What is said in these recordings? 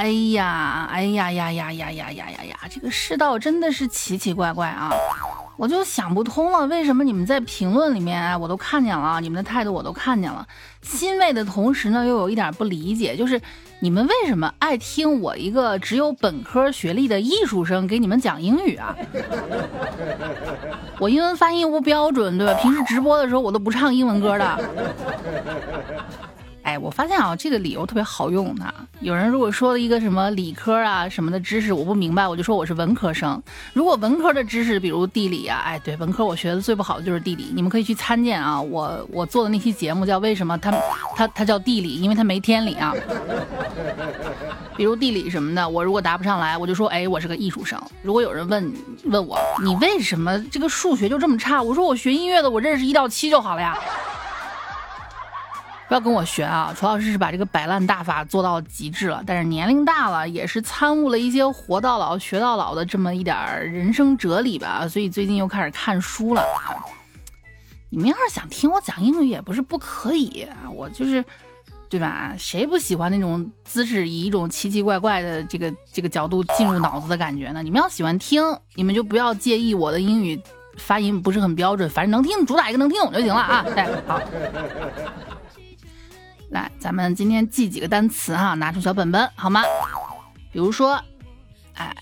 哎呀，哎呀呀呀呀呀呀呀呀！这个世道真的是奇奇怪怪啊！我就想不通了，为什么你们在评论里面，哎我都看见了，你们的态度我都看见了，欣慰的同时呢，又有一点不理解，就是你们为什么爱听我一个只有本科学历的艺术生给你们讲英语啊？我英文发音不标准，对吧？平时直播的时候我都不唱英文歌的。哎，我发现啊，这个理由特别好用呢。有人如果说了一个什么理科啊什么的知识我不明白，我就说我是文科生。如果文科的知识，比如地理啊，哎，对，文科我学的最不好的就是地理。你们可以去参见啊，我我做的那期节目叫为什么它它它叫地理，因为它没天理啊。比如地理什么的，我如果答不上来，我就说哎，我是个艺术生。如果有人问问我你为什么这个数学就这么差，我说我学音乐的，我认识一到七就好了呀。不要跟我学啊！楚老师是把这个摆烂大法做到极致了，但是年龄大了，也是参悟了一些活到老学到老的这么一点人生哲理吧，所以最近又开始看书了。你们要是想听我讲英语，也不是不可以，我就是，对吧？谁不喜欢那种姿势以一种奇奇怪怪的这个这个角度进入脑子的感觉呢？你们要喜欢听，你们就不要介意我的英语发音不是很标准，反正能听，主打一个能听懂就行了啊！对，好。来，咱们今天记几个单词哈，拿出小本本好吗？比如说，哎，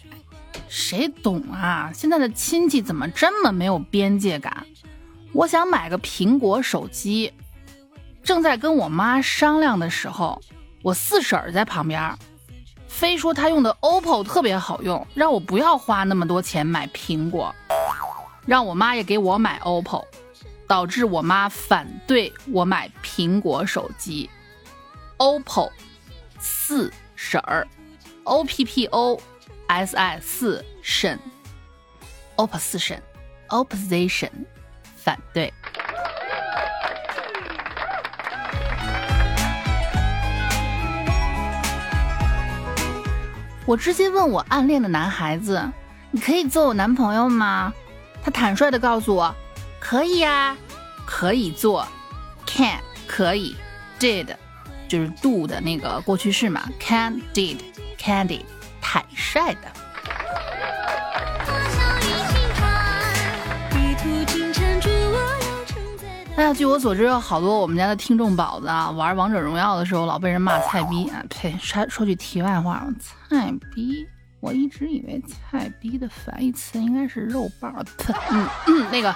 谁懂啊？现在的亲戚怎么这么没有边界感？我想买个苹果手机，正在跟我妈商量的时候，我四婶儿在旁边，非说她用的 OPPO 特别好用，让我不要花那么多钱买苹果，让我妈也给我买 OPPO，导致我妈反对我买苹果手机。OPPO 四婶儿，O P P O S I 四婶，OPPO 四婶，Opposition 反对。我直接问我暗恋的男孩子：“你可以做我男朋友吗？”他坦率的告诉我：“可以呀，可以做，can 可以，did。”就是 do 的那个过去式嘛，can did candy 坦率的。哎呀，据我所知，有好多我们家的听众宝子啊，玩王者荣耀的时候老被人骂菜逼啊！呸，说说句题外话，菜逼，我一直以为菜逼的反义词应该是肉棒。呸，嗯，那个，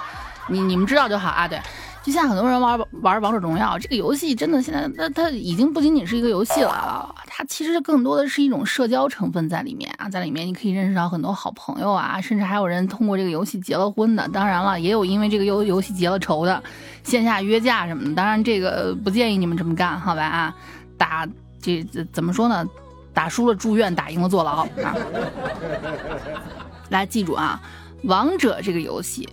你你们知道就好啊，对。就像很多人玩玩王者荣耀这个游戏，真的现在它它已经不仅仅是一个游戏了，它其实更多的是一种社交成分在里面啊，在里面你可以认识到很多好朋友啊，甚至还有人通过这个游戏结了婚的。当然了，也有因为这个游游戏结了仇的，线下约架什么的。当然这个不建议你们这么干，好吧啊？打这怎么说呢？打输了住院，打赢了坐牢啊！来记住啊，王者这个游戏。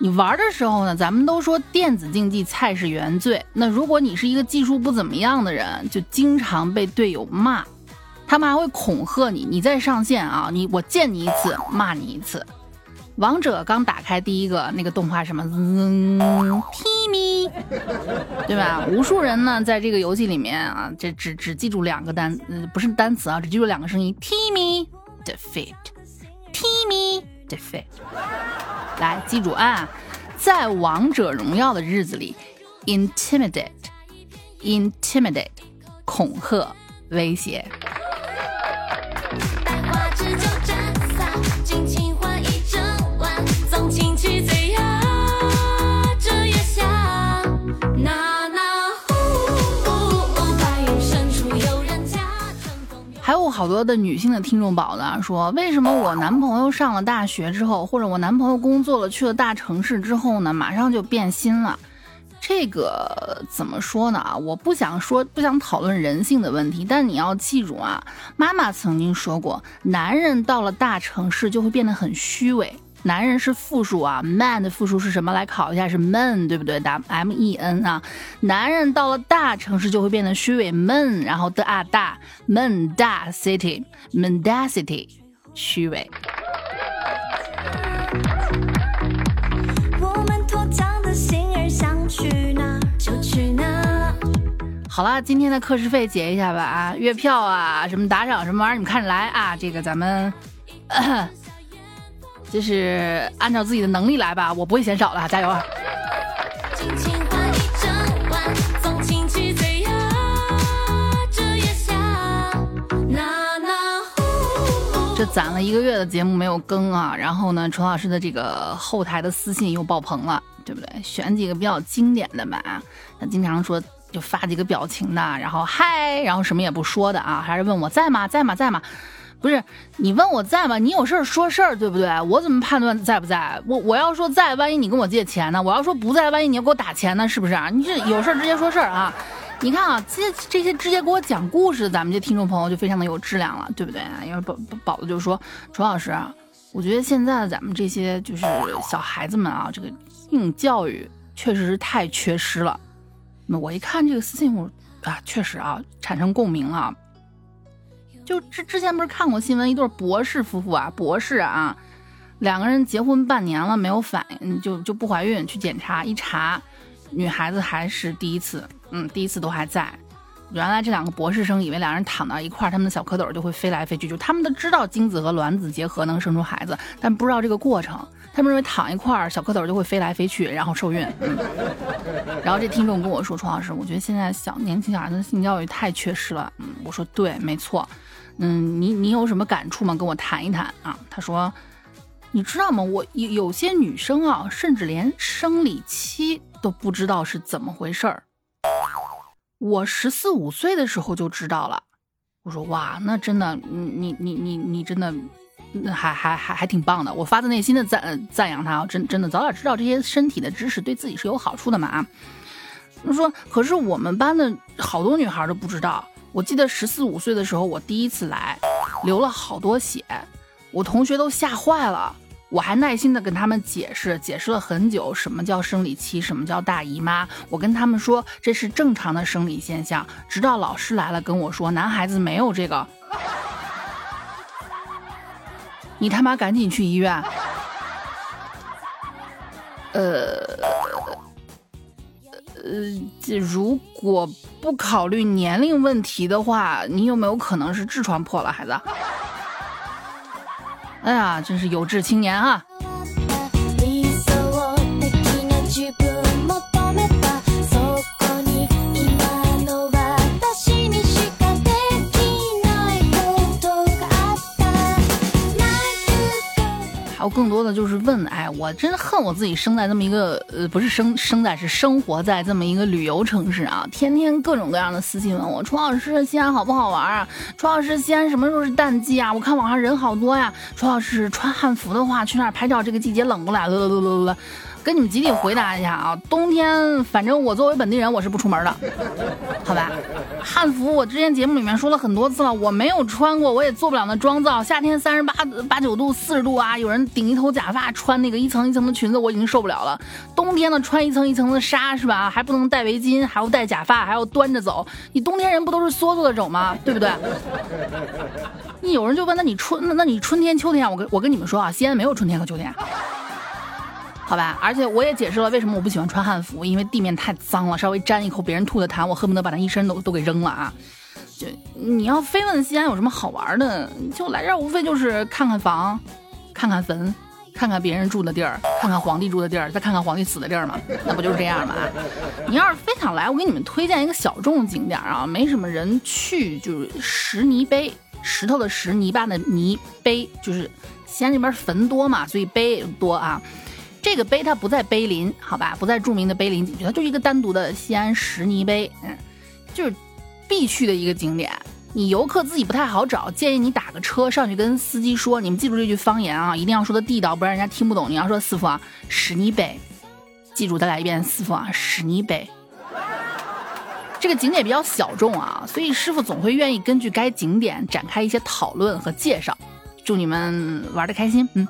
你玩的时候呢，咱们都说电子竞技菜是原罪。那如果你是一个技术不怎么样的人，就经常被队友骂，他们还会恐吓你，你再上线啊，你我见你一次骂你一次。王者刚打开第一个那个动画什么嗯，Timmy，对吧？无数人呢在这个游戏里面啊，这只只记住两个单，不是单词啊，只记住两个声音，Timmy defeat，Timmy defeat。来，记住啊，在王者荣耀的日子里，intimidate，intimidate，恐吓，威胁。好多的女性的听众宝子啊说，为什么我男朋友上了大学之后，或者我男朋友工作了去了大城市之后呢，马上就变心了？这个怎么说呢？啊，我不想说，不想讨论人性的问题，但你要记住啊，妈妈曾经说过，男人到了大城市就会变得很虚伪。男人是复数啊，man 的复数是什么？来考一下，是 men，对不对？打 m e n 啊。男人到了大城市就会变得虚伪，men，然后的啊大，men 大 city，mendacity，虚伪。好了，今天的课时费结一下吧啊，月票啊，什么打赏什么玩意儿，你们看着来啊。这个咱们就是按照自己的能力来吧，我不会嫌少的，加油啊！这攒了一个月的节目没有更啊，然后呢，楚老师的这个后台的私信又爆棚了，对不对？选几个比较经典的吧，他经常说就发几个表情的，然后嗨，然后什么也不说的啊，还是问我在吗？在吗？在吗？不是你问我在吗？你有事儿说事儿，对不对？我怎么判断在不在？我我要说在，万一你跟我借钱呢？我要说不在，万一你要给我打钱呢？是不是啊？你这有事儿直接说事儿啊！你看啊，这这些直接给我讲故事，咱们这听众朋友就非常的有质量了，对不对？因为宝宝子就说，楚老师，我觉得现在咱们这些就是小孩子们啊，这个性教育确实是太缺失了。那我一看这个私信，我啊，确实啊，产生共鸣了。就之之前不是看过新闻，一对博士夫妇啊，博士啊，两个人结婚半年了没有反应，就就不怀孕，去检查一查，女孩子还是第一次。嗯，第一次都还在。原来这两个博士生以为两人躺到一块儿，他们的小蝌蚪就会飞来飞去，就他们都知道精子和卵子结合能生出孩子，但不知道这个过程。他们认为躺一块儿，小蝌蚪就会飞来飞去，然后受孕。嗯。然后这听众跟我说：“楚老师，我觉得现在小年轻小孩子的性教育太缺失了。”嗯，我说对，没错。嗯，你你有什么感触吗？跟我谈一谈啊。他说：“你知道吗？我有有些女生啊，甚至连生理期都不知道是怎么回事儿。”我十四五岁的时候就知道了，我说哇，那真的，你你你你真的，还还还还挺棒的。我发自内心的赞赞扬他啊，真真的早点知道这些身体的知识对自己是有好处的嘛啊。他说，可是我们班的好多女孩都不知道。我记得十四五岁的时候，我第一次来，流了好多血，我同学都吓坏了。我还耐心的跟他们解释，解释了很久，什么叫生理期，什么叫大姨妈。我跟他们说这是正常的生理现象，直到老师来了跟我说，男孩子没有这个。你他妈赶紧去医院。呃呃，这如果不考虑年龄问题的话，你有没有可能是痔疮破了，孩子？哎呀，真是有志青年啊！还有更多的就是问，哎，我真恨我自己生在这么一个，呃，不是生生在，是生活在这么一个旅游城市啊！天天各种各样的私信问我，楚老师，西安好不好玩啊？楚老师，西安什么时候是淡季啊？我看网上人好多呀。楚老师，穿汉服的话，去那儿拍照，这个季节冷不冷？了了了了了。跟你们集体回答一下啊，冬天反正我作为本地人我是不出门的，好吧？汉服我之前节目里面说了很多次了，我没有穿过，我也做不了那妆造。夏天三十八八九度、四十度啊，有人顶一头假发，穿那个一层一层的裙子，我已经受不了了。冬天呢，穿一层一层的纱是吧？还不能戴围巾，还要戴假发，还要端着走。你冬天人不都是缩缩的走吗？对不对？你有人就问，那你春那你春天秋天？我跟我跟你们说啊，西安没有春天和秋天。好吧，而且我也解释了为什么我不喜欢穿汉服，因为地面太脏了，稍微沾一口别人吐的痰，我恨不得把那一身都都给扔了啊！就你要非问西安有什么好玩的，就来这儿无非就是看看房，看看坟，看看别人住的地儿，看看皇帝住的地儿，再看看皇帝死的地儿嘛，那不就是这样吗？你要是非想来，我给你们推荐一个小众景点啊，没什么人去，就是石泥碑，石头的石，泥巴的泥，碑就是西安这边坟多嘛，所以碑多啊。这个碑它不在碑林，好吧，不在著名的碑林景区，它就一个单独的西安石泥碑，嗯，就是必去的一个景点。你游客自己不太好找，建议你打个车上去跟司机说，你们记住这句方言啊，一定要说的地道，不然人家听不懂。你要说师傅啊，石泥碑，记住再来一遍，师傅啊，石泥碑。这个景点比较小众啊，所以师傅总会愿意根据该景点展开一些讨论和介绍。祝你们玩的开心，嗯。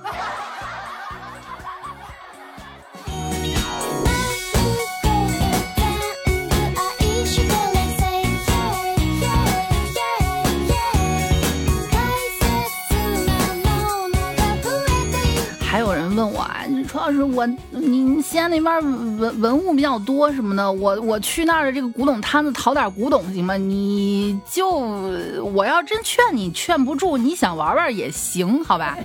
我你西安那边文文物比较多什么的，我我去那儿的这个古董摊子淘点古董行吗？你就我要真劝你劝不住，你想玩玩也行，好吧？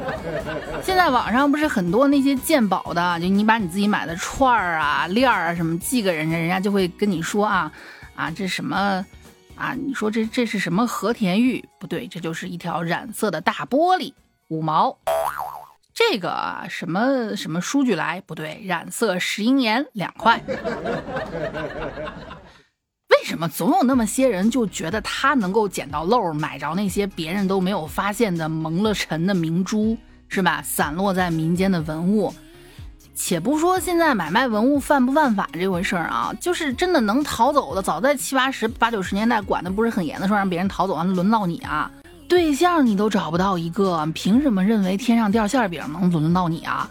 现在网上不是很多那些鉴宝的，就你把你自己买的串儿啊、链儿啊什么寄给人家，人家就会跟你说啊啊这什么啊？你说这这是什么和田玉？不对，这就是一条染色的大玻璃，五毛。这个什么什么书具来？不对，染色石英岩两块。为什么总有那么些人就觉得他能够捡到漏，买着那些别人都没有发现的蒙了尘的明珠，是吧？散落在民间的文物。且不说现在买卖文物犯不犯法这回事儿啊，就是真的能逃走的，早在七八十八九十年代管的不是很严的时候，让别人逃走，完了轮到你啊？对象你都找不到一个，凭什么认为天上掉馅饼能轮到你啊？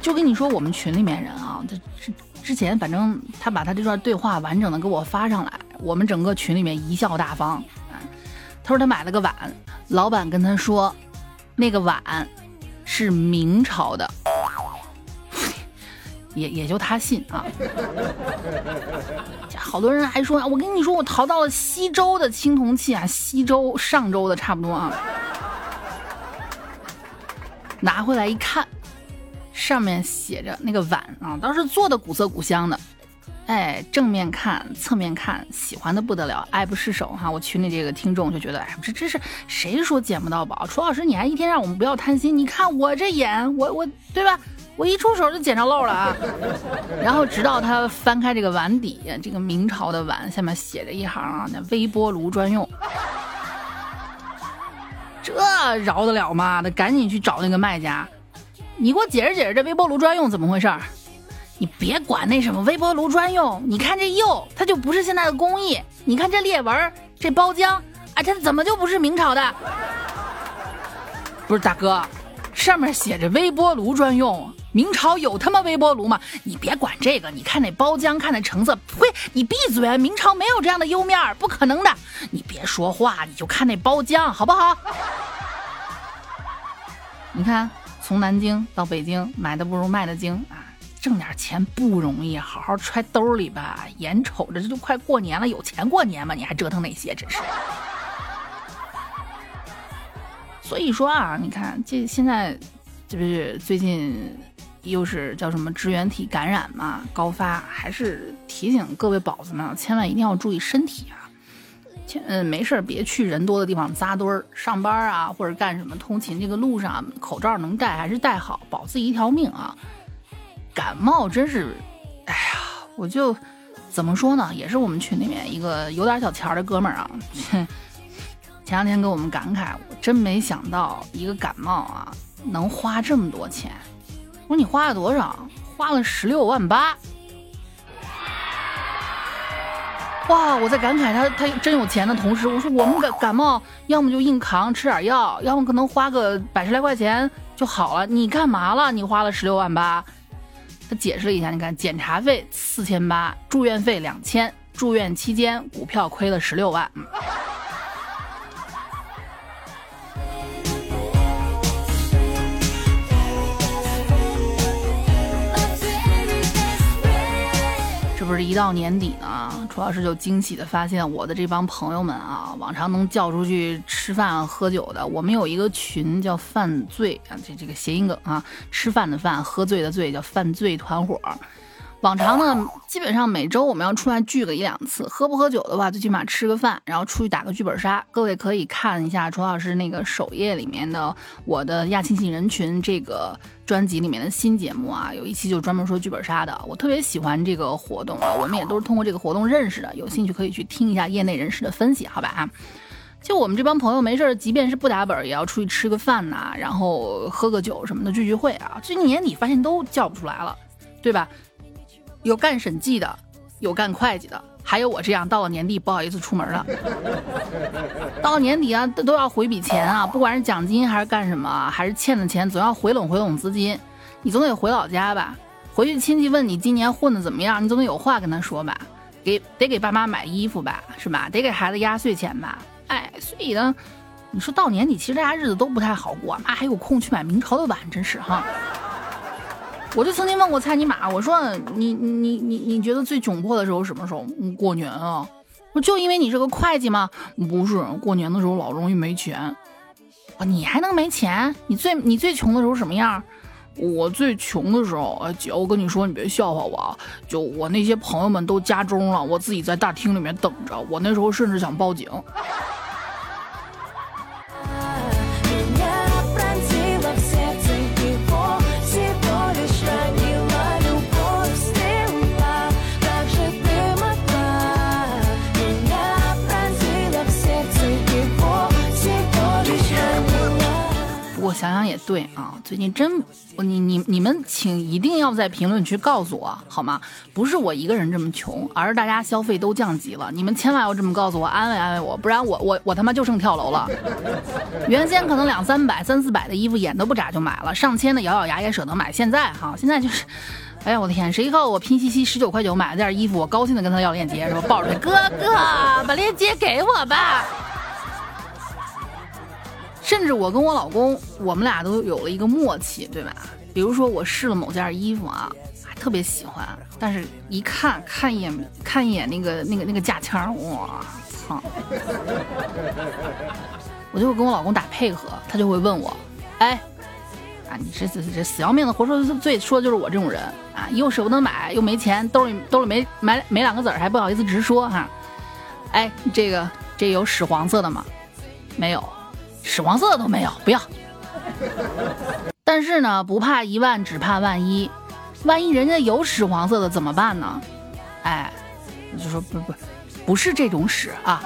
就跟你说，我们群里面人啊，他之之前反正他把他这段对话完整的给我发上来，我们整个群里面贻笑大方。他说他买了个碗，老板跟他说，那个碗是明朝的。也也就他信啊，好多人还说，我跟你说，我淘到了西周的青铜器啊，西周上周的差不多啊，拿回来一看，上面写着那个碗啊，当时做的古色古香的，哎，正面看，侧面看，喜欢的不得了，爱不释手哈。我群里这个听众就觉得，哎，这这是谁说捡不到宝？楚老师，你还一天让我们不要贪心，你看我这眼，我我对吧？我一出手就捡着漏了啊！然后直到他翻开这个碗底，这个明朝的碗下面写着一行啊，那微波炉专用。这饶得了吗？得赶紧去找那个卖家，你给我解释解释这微波炉专用怎么回事？你别管那什么微波炉专用，你看这釉，它就不是现在的工艺。你看这裂纹，这包浆，啊，这怎么就不是明朝的？不是大哥，上面写着微波炉专用。明朝有他妈微波炉吗？你别管这个，你看那包浆，看那成色，呸！你闭嘴！明朝没有这样的釉面，不可能的。你别说话，你就看那包浆，好不好？你看，从南京到北京，买的不如卖的精啊！挣点钱不容易，好好揣兜里吧。眼瞅着这都快过年了，有钱过年吗？你还折腾那些，真是。所以说啊，你看这现在，这不是最近。又是叫什么支原体感染嘛，高发，还是提醒各位宝子们，千万一定要注意身体啊！千嗯，没事儿别去人多的地方扎堆儿，上班啊或者干什么通勤这个路上，口罩能戴还是戴好，保自己一条命啊！感冒真是，哎呀，我就怎么说呢，也是我们群里面一个有点小钱的哥们儿啊，前两天给我们感慨，我真没想到一个感冒啊能花这么多钱。我说你花了多少？花了十六万八。哇！我在感慨他他真有钱的同时，我说我们感感冒，要么就硬扛吃点药，要么可能花个百十来块钱就好了。你干嘛了？你花了十六万八？他解释了一下，你看检查费四千八，住院费两千，住院期间股票亏了十六万。不是一到年底呢，楚老师就惊喜的发现，我的这帮朋友们啊，往常能叫出去吃饭喝酒的，我们有一个群叫“犯罪”啊，这这个谐音梗啊，吃饭的饭，喝醉的醉，叫犯罪团伙。往常呢，基本上每周我们要出来聚个一两次，喝不喝酒的话，最起码吃个饭，然后出去打个剧本杀。各位可以看一下楚老师那个首页里面的我的亚庆性人群这个专辑里面的新节目啊，有一期就专门说剧本杀的，我特别喜欢这个活动啊，我们也都是通过这个活动认识的，有兴趣可以去听一下业内人士的分析，好吧啊？就我们这帮朋友没事儿，即便是不打本儿，也要出去吃个饭呐，然后喝个酒什么的聚聚会啊。最近年底发现都叫不出来了，对吧？有干审计的，有干会计的，还有我这样到了年底不好意思出门了。到年底啊，都都要回笔钱啊，不管是奖金还是干什么，还是欠的钱，总要回笼回笼资金。你总得回老家吧？回去亲戚问你今年混的怎么样，你总得有话跟他说吧？给得给爸妈买衣服吧，是吧？得给孩子压岁钱吧？哎，所以呢，你说到年底，其实大家日子都不太好过，妈还有空去买明朝的碗，真是哈。我就曾经问过蔡尼玛，我说你你你你觉得最窘迫的时候什么时候？过年啊。不就因为你是个会计吗？不是，过年的时候老容易没钱。啊，你还能没钱？你最你最穷的时候什么样？我最穷的时候，哎姐，我跟你说，你别笑话我啊！就我那些朋友们都家中了，我自己在大厅里面等着。我那时候甚至想报警。我想想也对啊，最近真你你你们请一定要在评论区告诉我好吗？不是我一个人这么穷，而是大家消费都降级了。你们千万要这么告诉我，安慰安慰我，不然我我我他妈就剩跳楼了。原先可能两三百、三四百的衣服，眼都不眨就买了，上千的咬咬牙也舍得买。现在哈，现在就是，哎呀我的天，谁告诉我拼夕夕十九块九买了件衣服，我高兴的跟他要链接，说抱着他哥哥把链接给我吧。甚至我跟我老公，我们俩都有了一个默契，对吧？比如说我试了某件衣服啊，特别喜欢，但是一看看一眼看一眼那个那个那个价签，哇操！我就会跟我老公打配合，他就会问我，哎，啊你这这这死要命的活受罪，说的就是我这种人啊，又舍不得买，又没钱，兜里兜里没买没两个子儿，还不好意思直说哈。哎，这个这有屎黄色的吗？没有。屎黄色的都没有，不要。但是呢，不怕一万，只怕万一。万一人家有屎黄色的怎么办呢？哎，你就说不不，不是这种屎啊。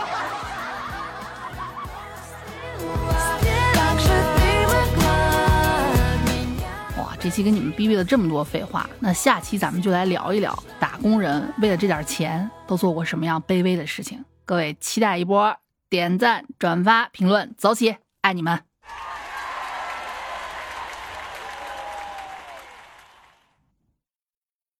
哇，这期跟你们逼逼了这么多废话，那下期咱们就来聊一聊打工人为了这点钱都做过什么样卑微的事情。各位期待一波，点赞、转发、评论，走起！爱你们。